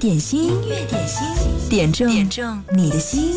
点心，乐点心，点中点中你的心。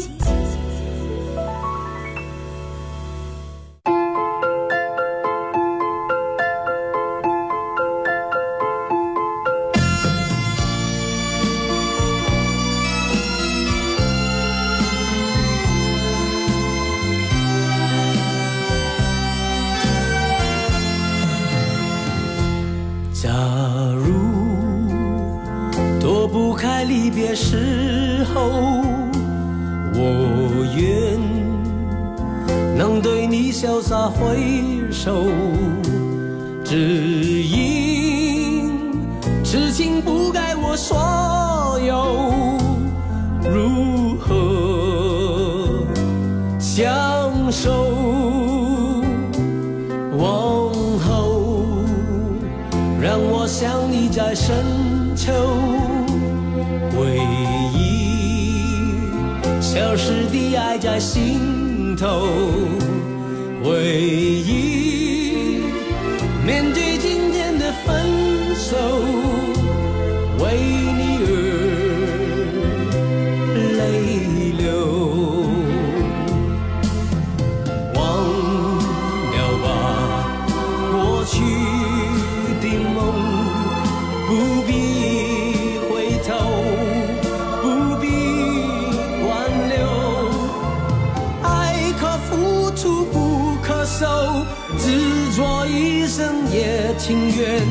执着一生也情愿，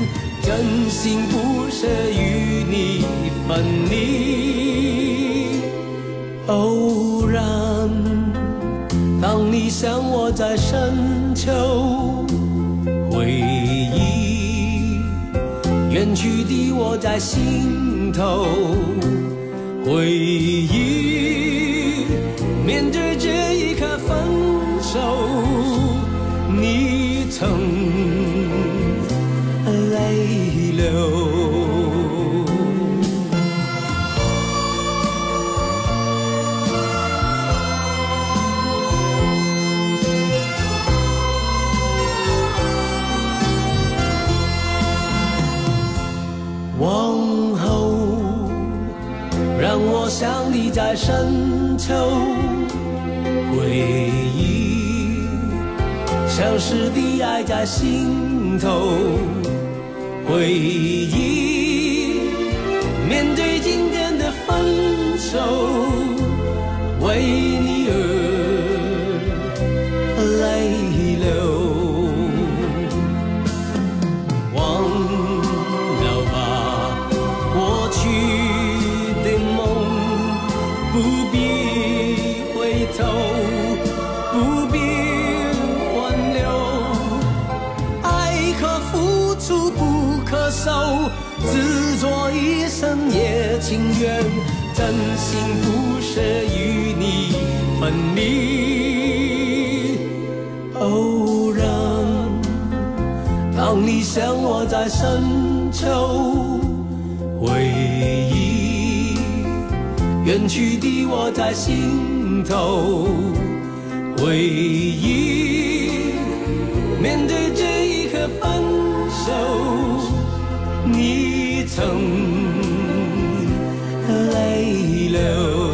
真心不舍与你分离。偶然，当你想我在深秋，回忆远去的我在心头，回忆面对这一刻。泪流。往后，让我想你在深秋。相失的爱在心头，回忆面对今天的分手。手执着一生也情愿，真心不舍与你分离。偶然，当你想我在深秋，回忆远去的我在心头，回忆面对这一刻分手。一层泪流。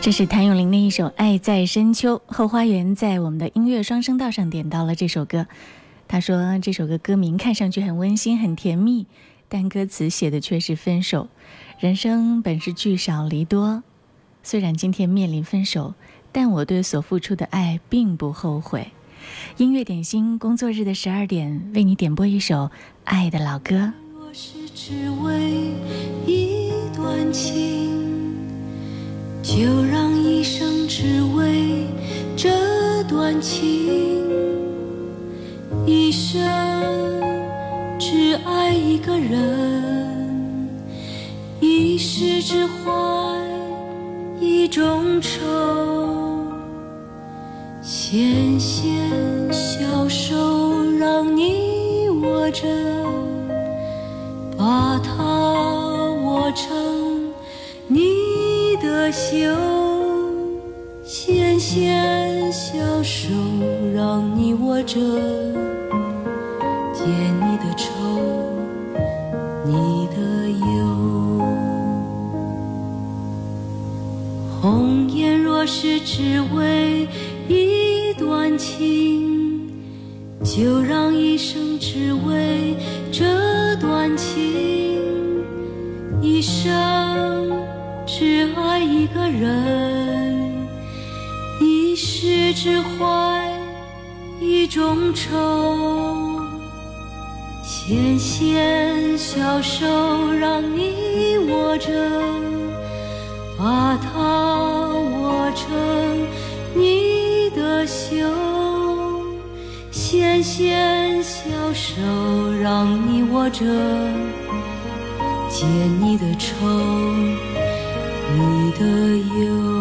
这是谭咏麟的一首《爱在深秋》，后花园在我们的音乐双声道上点到了这首歌。他说：“这首歌歌名看上去很温馨、很甜蜜，但歌词写的却是分手。人生本是聚少离多，虽然今天面临分手，但我对所付出的爱并不后悔。”音乐点心工作日的十二点为你点播一首爱的老歌。是只只为为一一段段情，情。就让生这一生只爱一个人，一世只怀一种愁。纤纤小手让你握着，把它握成你的袖。纤纤小手让你握着。只为一段情，就让一生只为这段情。一生只爱一个人，一世只怀一种愁。纤纤小手让你握着，把它。你的袖，纤纤小手让你握着；解你的愁，你的忧。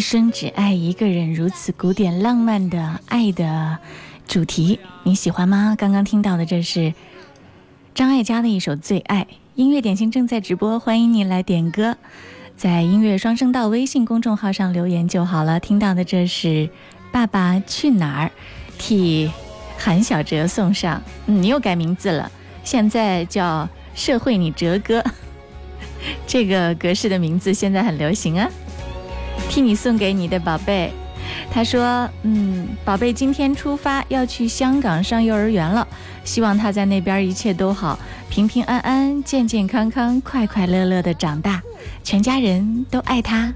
一生只爱一个人，如此古典浪漫的爱的主题，你喜欢吗？刚刚听到的这是张艾嘉的一首《最爱》。音乐点心正在直播，欢迎你来点歌，在音乐双声道微信公众号上留言就好了。听到的这是《爸爸去哪儿》，替韩小哲送上。你又改名字了，现在叫社会你哲哥，这个格式的名字现在很流行啊。替你送给你的宝贝，他说：“嗯，宝贝，今天出发要去香港上幼儿园了，希望他在那边一切都好，平平安安、健健康康、快快乐乐地长大，全家人都爱他。”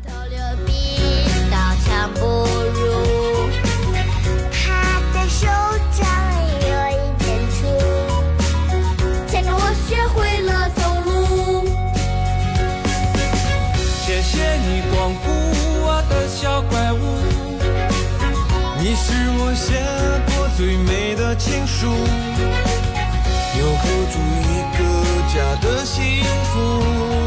怪物，你是我写过最美的情书，留扣住一个家的幸福。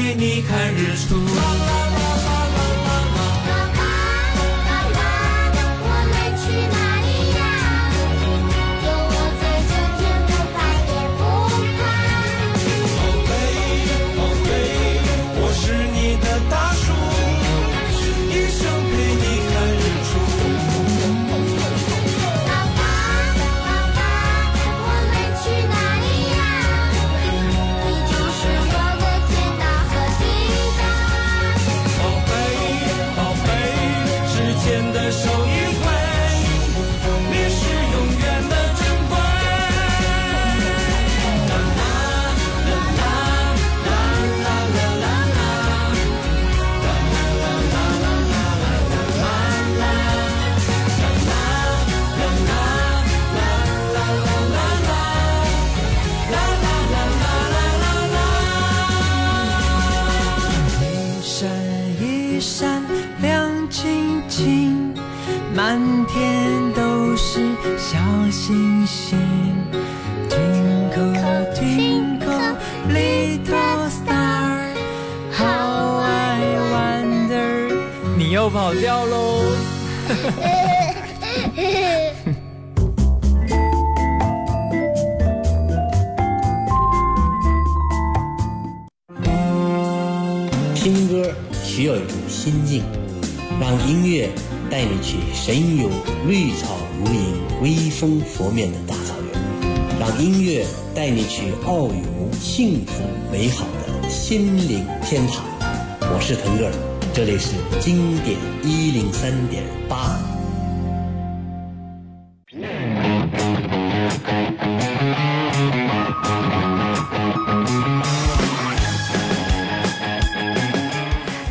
陪你看日出。跑调喽！听歌需要一种心境，让音乐带你去神游绿草如茵、微风拂面的大草原；让音乐带你去遨游幸福美好的心灵天堂。我是腾格尔。这里是经典一零三点八。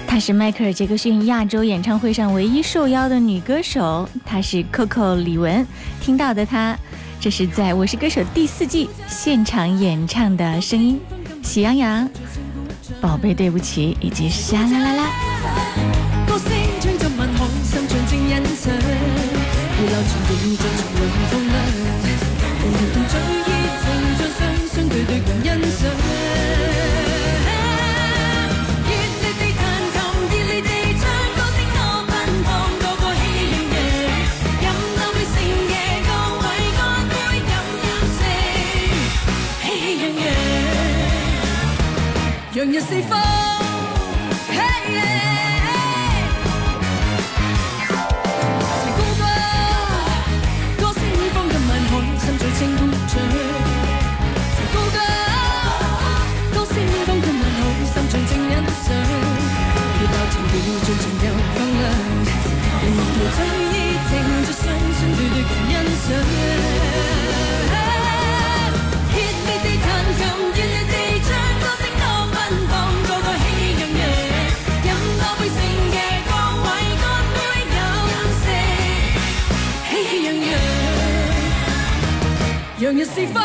她是迈克尔·杰克逊亚洲演唱会上唯一受邀的女歌手，她是 Coco 李玟。听到的她，这是在《我是歌手》第四季现场演唱的声音，《喜羊羊》、《宝贝对不起》以及《沙啦啦啦》。歌声唱奏晚空，心静静欣赏。热闹场影尽丛林放亮，人人最热情，双双对对共欣赏。热烈地弹琴，热烈地唱歌，声我奔放，个个喜洋洋。饮到杯盛夜，各位干杯，饮饮胜，喜气洋洋，让人四欢。是否？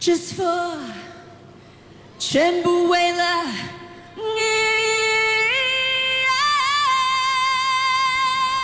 Just for，全部为了。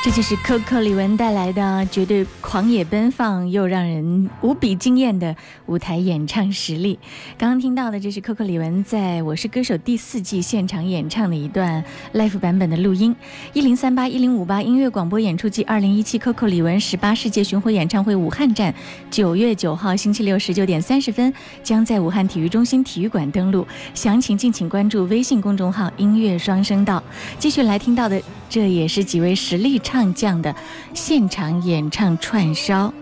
这就是 Coco 李玟带来的绝对狂野奔放又让人无比惊艳的舞台演唱实力。刚刚听到的这是 Coco 李玟在《我是歌手》第四季现场演唱的一段 live 版本的录音。一零三八一零五八音乐广播演出季二零一七 Coco 李玟十八世界巡回演唱会武汉站，九月九号星期六十九点三十分将在武汉体育中心体育馆登陆。详情敬请关注微信公众号“音乐双声道”。继续来听到的，这也是几位实力唱。唱将的现场演唱串烧，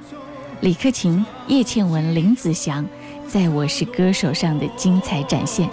李克勤、叶倩文、林子祥在我是歌手上的精彩展现。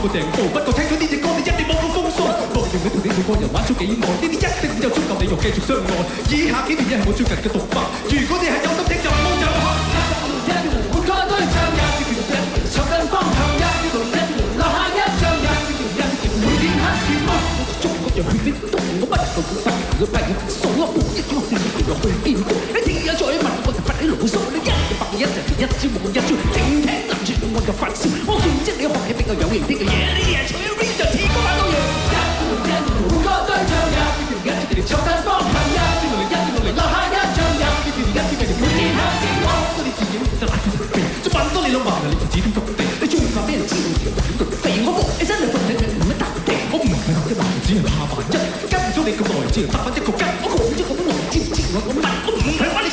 不過聽咗呢只歌，你一定冇到风我莫认你同你每个人玩咗几耐，呢啲一定有足够理由继续相爱。以下几段係我最近嘅毒发，如果你系有心聽，就唔好走開。一朝一暮，活该对仗；一句一暮，愁更荒唐。一朝一暮，留下一仗；一朝一暮，每天黑天忙。中国人去边度？我不能够不谈个屁。傻乐，我一朝一暮又去边个？你只宜再新我，就发啲牢骚，你一日一暮一朝一朝无一朝。我嘅粉丝，我见识你学起比我有型啲嘅嘢，你啲人吹嘢就天 r 都赢。一队人一队人胡歌对唱，一队人一队人唱得方唱得扬，一队人一队人留下印象，一队人一队人每天喊着我。多你字典多烂七一。糟，再问多你两万，你就指天戳地。你中意旁边人知道点，我就肥我哥，你真系唔使唔使淡定，我唔系靠一万，只系靠万一。跟唔上你嘅耐性，搭翻一个跟，我靠你一个耐性，叫我唔系。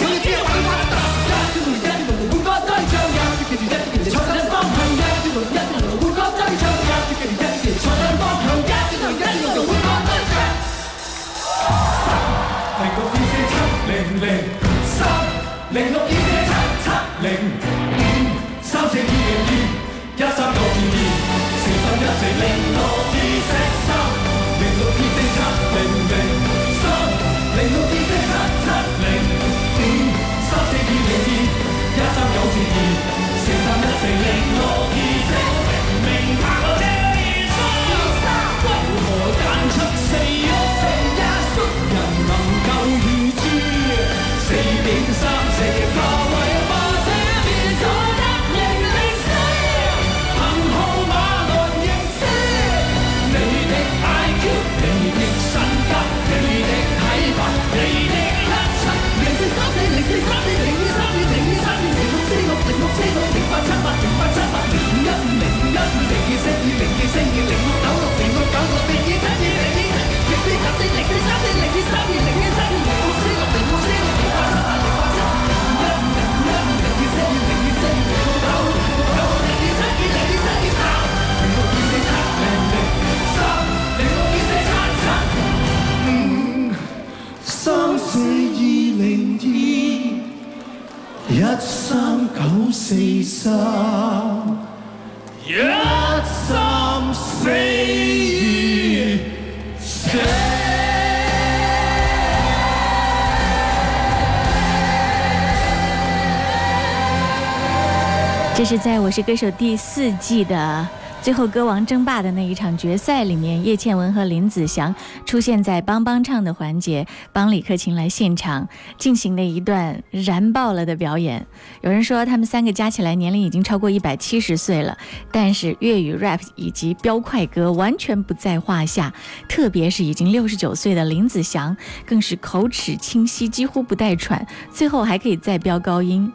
是在《我是歌手》第四季的最后歌王争霸的那一场决赛里面，叶倩文和林子祥出现在帮帮唱的环节，帮李克勤来现场进行的一段燃爆了的表演。有人说他们三个加起来年龄已经超过一百七十岁了，但是粤语 rap 以及飙快歌完全不在话下。特别是已经六十九岁的林子祥，更是口齿清晰，几乎不带喘，最后还可以再飙高音。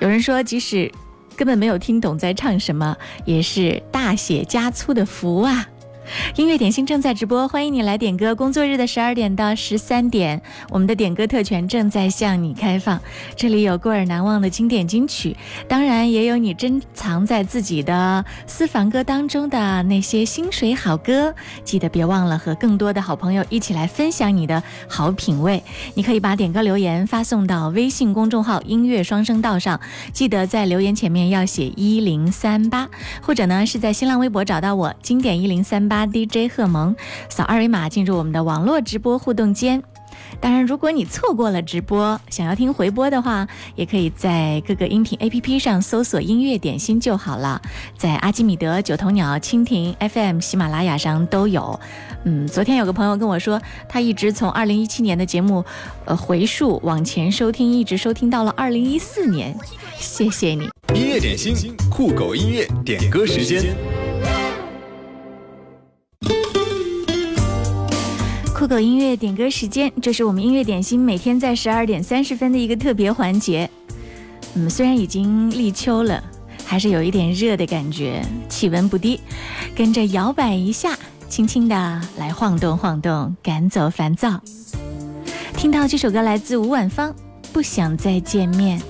有人说，即使根本没有听懂在唱什么，也是大写加粗的福啊！音乐点心正在直播，欢迎你来点歌。工作日的十二点到十三点，我们的点歌特权正在向你开放。这里有过耳难忘的经典金曲，当然也有你珍藏在自己的私房歌当中的那些心水好歌。记得别忘了和更多的好朋友一起来分享你的好品味。你可以把点歌留言发送到微信公众号“音乐双声道”上，记得在留言前面要写一零三八，或者呢是在新浪微博找到我“经典一零三八”。DJ 贺萌，扫二维码进入我们的网络直播互动间。当然，如果你错过了直播，想要听回播的话，也可以在各个音频 APP 上搜索“音乐点心”就好了。在阿基米德、九头鸟、蜻蜓 FM、喜马拉雅上都有。嗯，昨天有个朋友跟我说，他一直从二零一七年的节目，呃，回溯往前收听，一直收听到了二零一四年。谢谢你。音乐点心，酷狗音乐点歌时间。酷狗音乐点歌时间，这是我们音乐点心每天在十二点三十分的一个特别环节。嗯，虽然已经立秋了，还是有一点热的感觉，气温不低。跟着摇摆一下，轻轻的来晃动晃动，赶走烦躁。听到这首歌来自吴婉芳，《不想再见面》。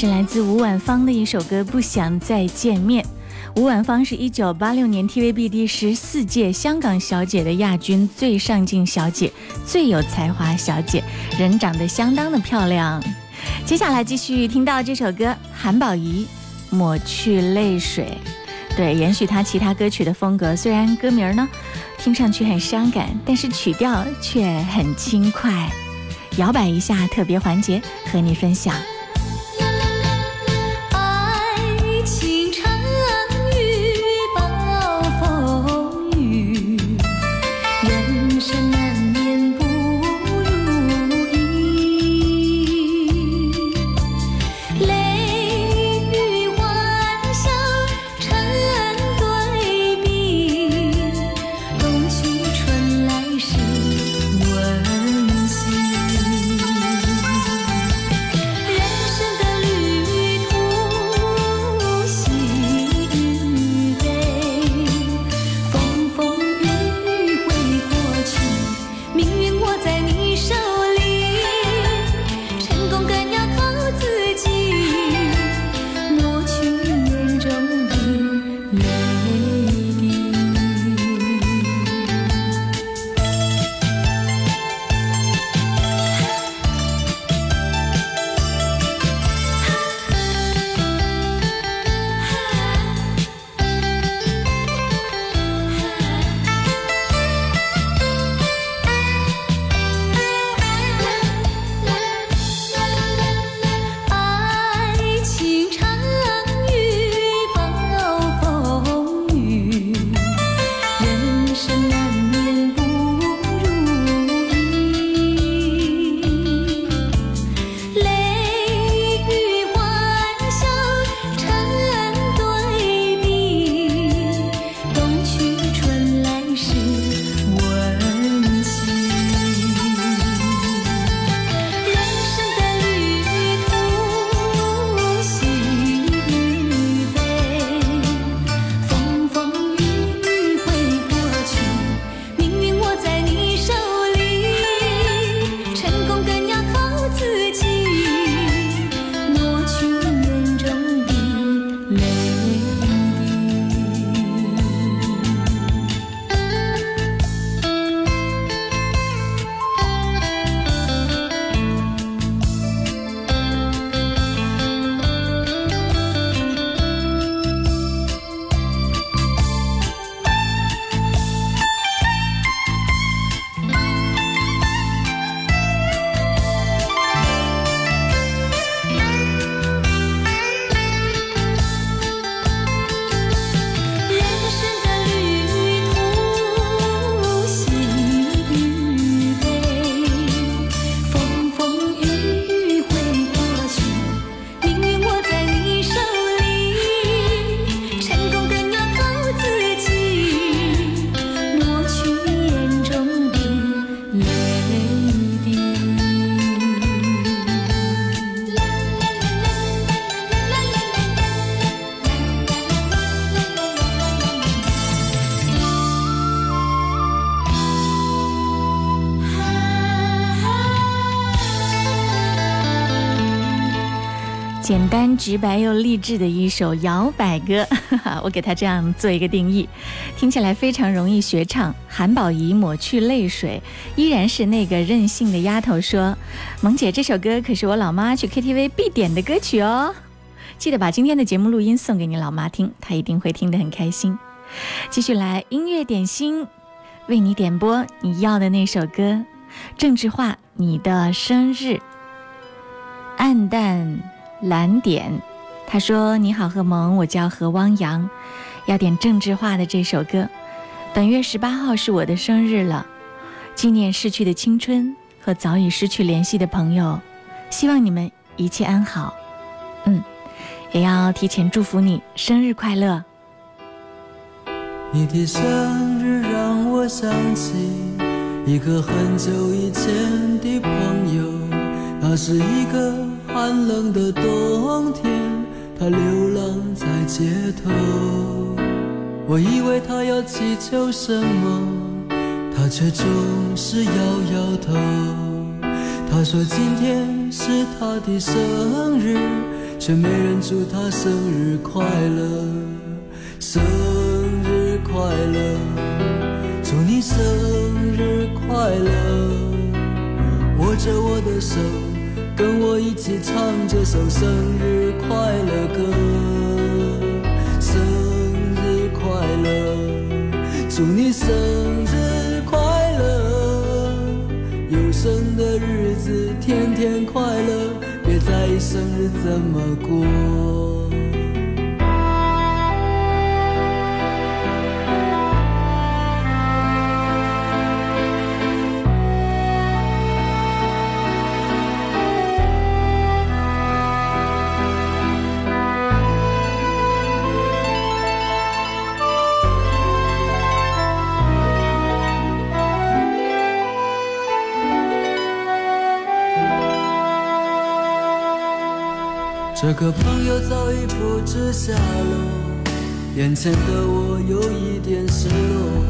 是来自吴婉芳的一首歌《不想再见面》。吴婉芳是一九八六年 TVB 第十四届香港小姐的亚军、最上镜小姐、最有才华小姐，人长得相当的漂亮。接下来继续听到这首歌《韩宝仪抹去泪水》。对，延续她其他歌曲的风格。虽然歌名呢听上去很伤感，但是曲调却很轻快。摇摆一下，特别环节和你分享。直白又励志的一首摇摆歌，我给它这样做一个定义，听起来非常容易学唱。韩宝仪抹去泪水，依然是那个任性的丫头。说，萌姐，这首歌可是我老妈去 KTV 必点的歌曲哦。记得把今天的节目录音送给你老妈听，她一定会听得很开心。继续来音乐点心，为你点播你要的那首歌。郑智化，你的生日，暗淡。蓝点，他说：“你好，贺蒙，我叫何汪洋，要点郑智化的这首歌。本月十八号是我的生日了，纪念逝去的青春和早已失去联系的朋友，希望你们一切安好。嗯，也要提前祝福你生日快乐。”你的的生日让我想起一一个个。很久以前朋友，是寒冷的冬天，他流浪在街头。我以为他要祈求什么，他却总是摇摇头。他说今天是他的生日，却没人祝他生日快乐。生日快乐，祝你生日快乐。握着我的手。跟我一起唱这首生日快乐歌，生日快乐，祝你生日快乐。有生的日子天天快乐，别在意生日怎么过。这个朋友早已不知下落，眼前的我有一点失落。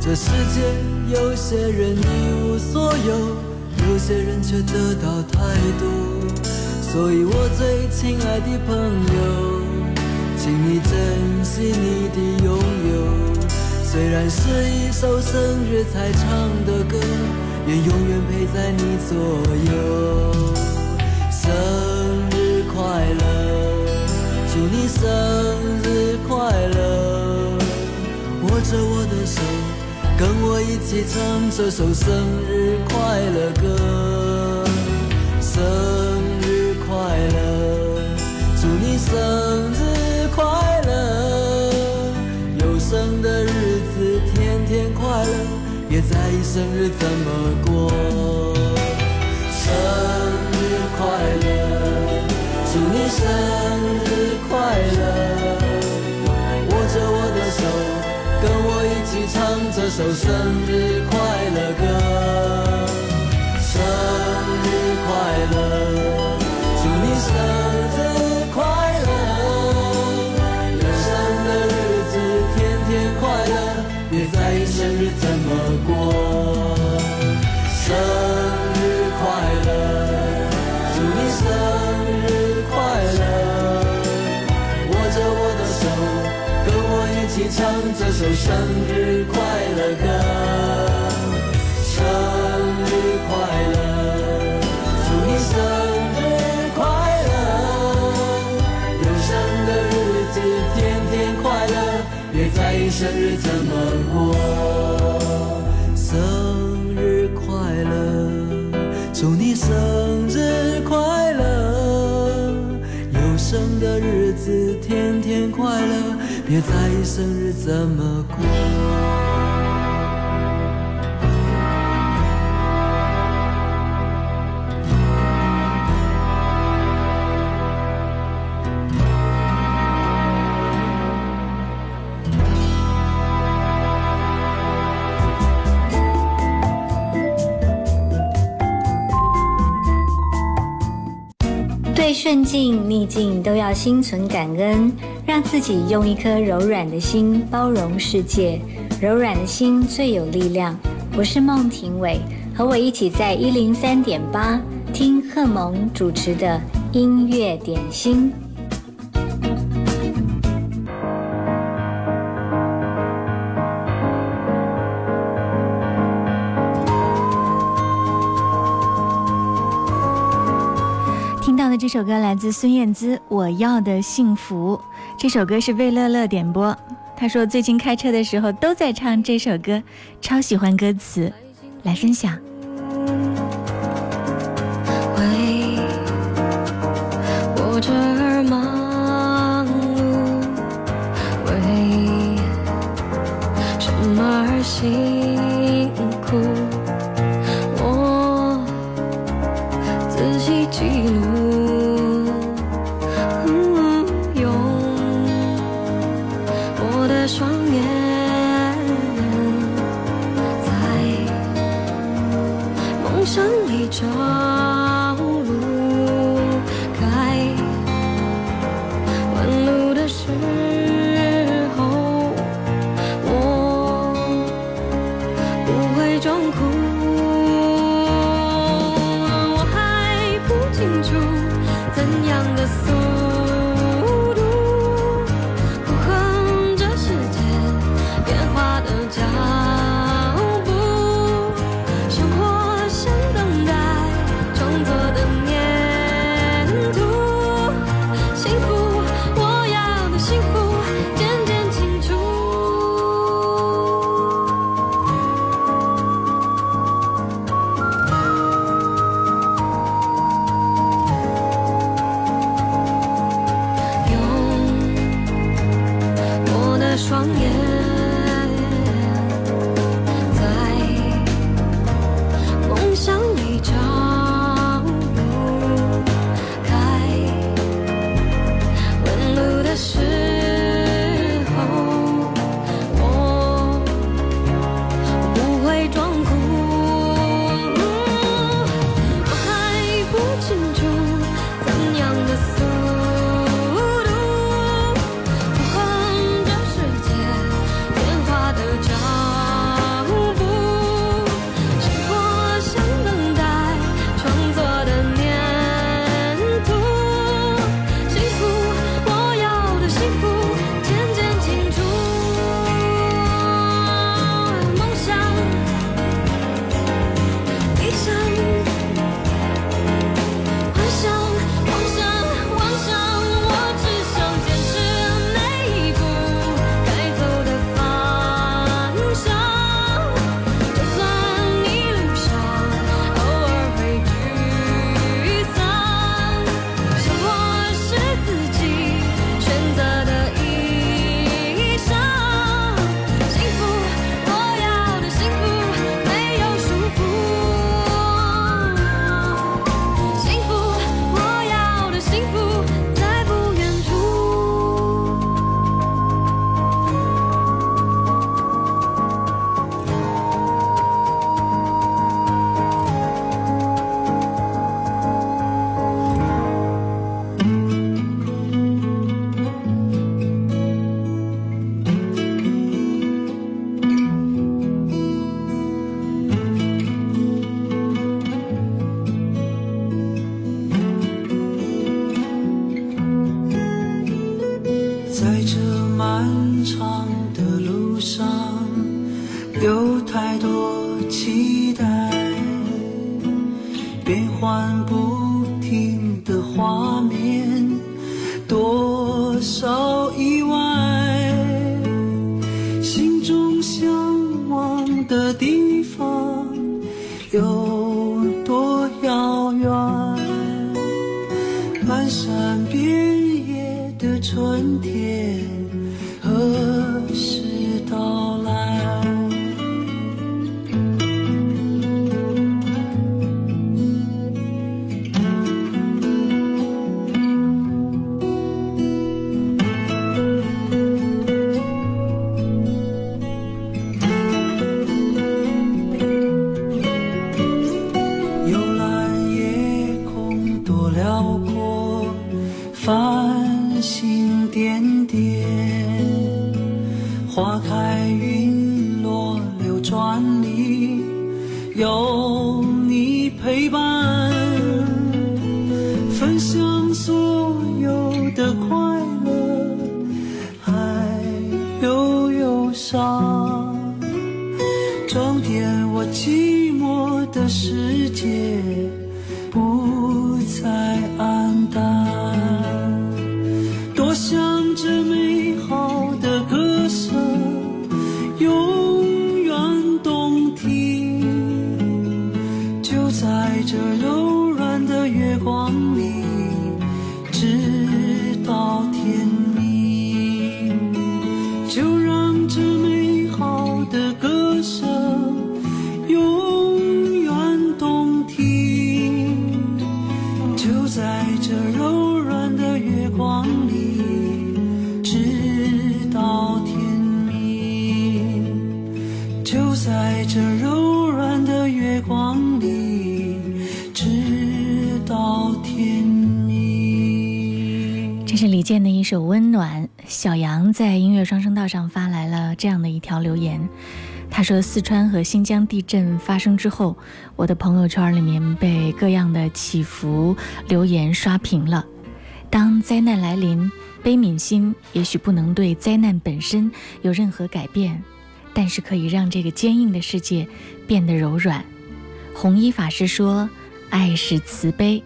这世界有些人一无所有，有些人却得到太多。所以我最亲爱的朋友，请你珍惜你的拥有。虽然是一首生日才唱的歌，愿永远陪在你左右。生。祝你生日快乐！握着我的手，跟我一起唱这首生日快乐歌。生日快乐，祝你生日快乐！有生的日子天天快乐，别在意生日怎么过。生日快乐，祝你生。日。快乐，握着我的手，跟我一起唱这首生日快乐歌。生日快乐。首生日快乐歌，生日快乐，祝你生日快乐。有生的日子天天快乐，别在意生日怎么过。生日快乐，祝你生日快乐。有生的日子天。别在意生日怎么过。顺境逆境都要心存感恩，让自己用一颗柔软的心包容世界。柔软的心最有力量。我是孟庭苇，和我一起在一零三点八听贺蒙主持的音乐点心。这首歌来自孙燕姿，《我要的幸福》。这首歌是魏乐乐点播，他说最近开车的时候都在唱这首歌，超喜欢歌词，来分享。双眼。的地方。有。首温暖，小杨在音乐双声道上发来了这样的一条留言。他说：“四川和新疆地震发生之后，我的朋友圈里面被各样的起伏留言刷屏了。当灾难来临，悲悯心也许不能对灾难本身有任何改变，但是可以让这个坚硬的世界变得柔软。”红衣法师说：“爱是慈悲。”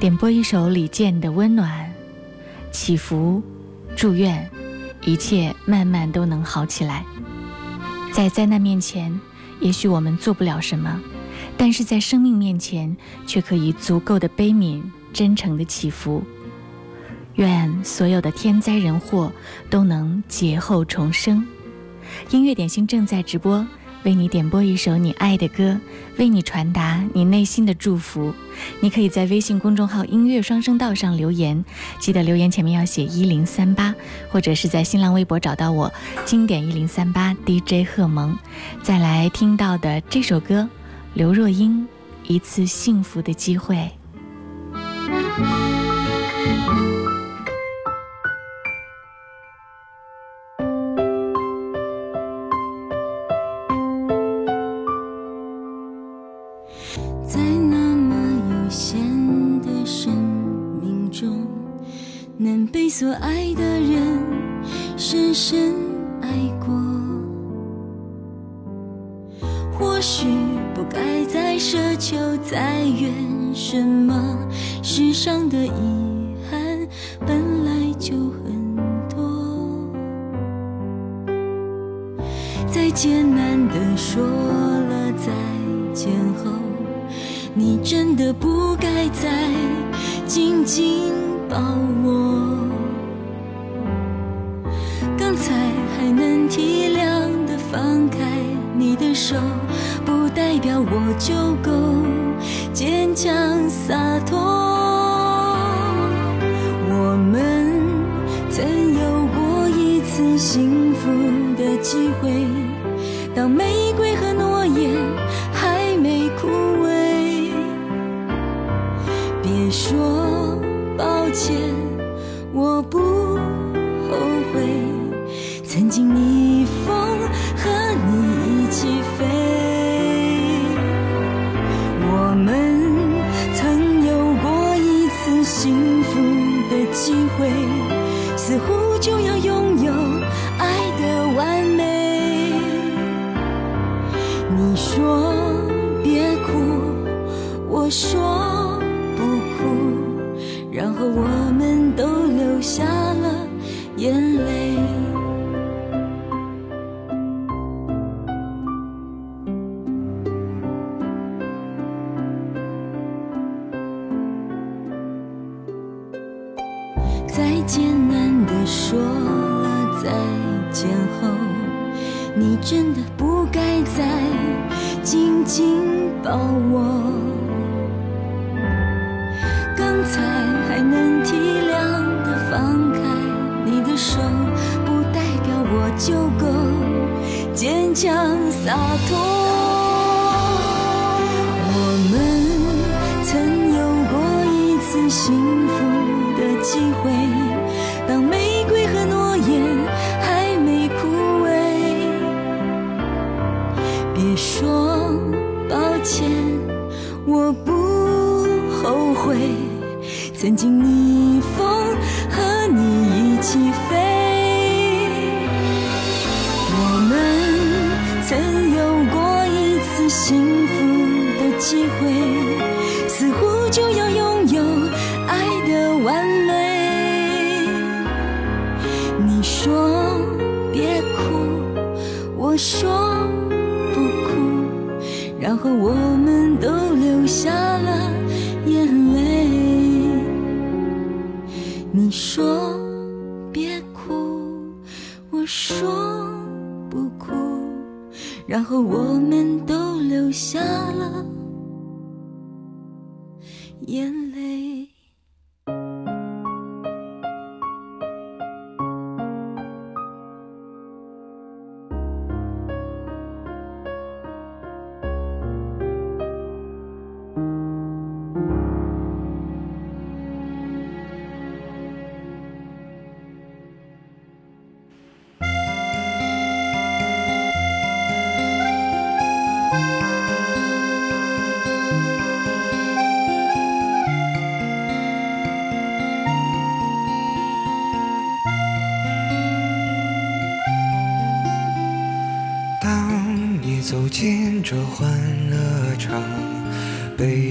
点播一首李健的《温暖》。祈福，祝愿，一切慢慢都能好起来。在灾难面前，也许我们做不了什么，但是在生命面前，却可以足够的悲悯、真诚的祈福。愿所有的天灾人祸都能劫后重生。音乐点心正在直播。为你点播一首你爱的歌，为你传达你内心的祝福。你可以在微信公众号“音乐双声道”上留言，记得留言前面要写“一零三八”，或者是在新浪微博找到我“经典一零三八 DJ 贺蒙”。再来听到的这首歌，《刘若英》一次幸福的机会。在那么有限的生命中，能被所爱的人深深爱过，或许不该再奢求再怨什么。世上的遗憾本来就很多，再艰难的说了再。前后，你真的不该再紧紧抱我。刚才还能体谅的放开你的手，不代表我就够坚强洒脱。我们曾有过一次幸福的机会，当没。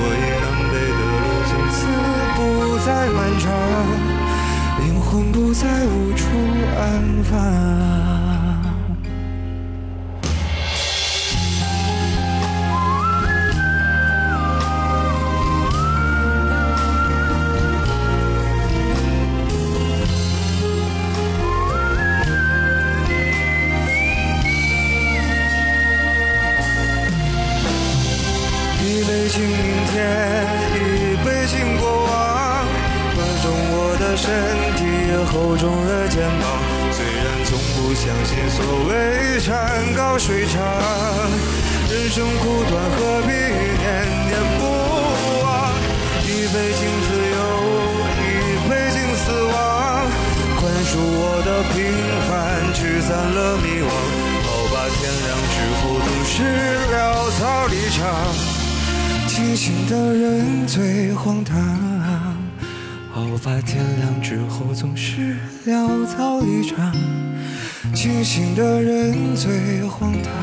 所以，南北的路从此不再漫长，灵魂不再无处安放。的人最荒唐。